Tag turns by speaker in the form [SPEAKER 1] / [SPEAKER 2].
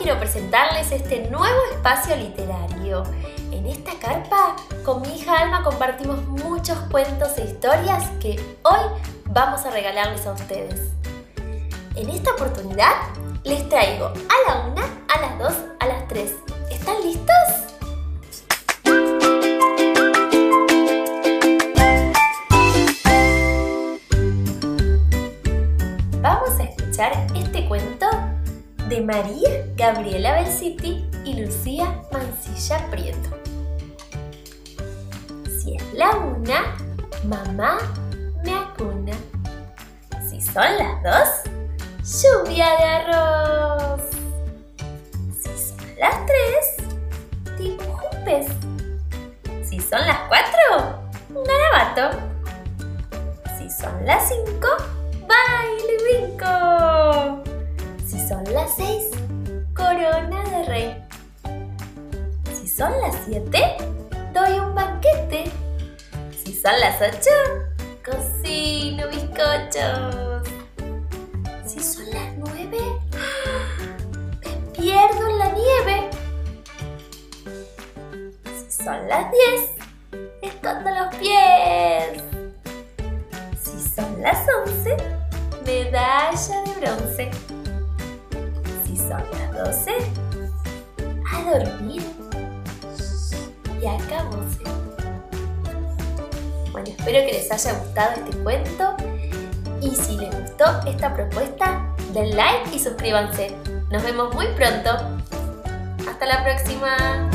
[SPEAKER 1] quiero presentarles este nuevo espacio literario. En esta carpa, con mi hija Alma compartimos muchos cuentos e historias que hoy vamos a regalarles a ustedes. En esta oportunidad les traigo a la una, a las dos, a las tres. ¿Están listos? Vamos a escuchar este cuento de María Gabriela Belciti y Lucía Mancilla Prieto. Si es la una, mamá me acuna. Si son las dos, lluvia de arroz. Si son las tres, dibujo un. Si son las cuatro, un garabato. Si son las cinco, baile y 6. Corona de rey. Si son las 7, doy un banquete. Si son las 8, cocino bizcochos. Si son las 9, me pierdo en la nieve. Si son las 10, escondo los pies. Si son las 11, medalla de bronce. Son las doce, a dormir. Y acabóse. Bueno, espero que les haya gustado este cuento. Y si les gustó esta propuesta, den like y suscríbanse. Nos vemos muy pronto. Hasta la próxima.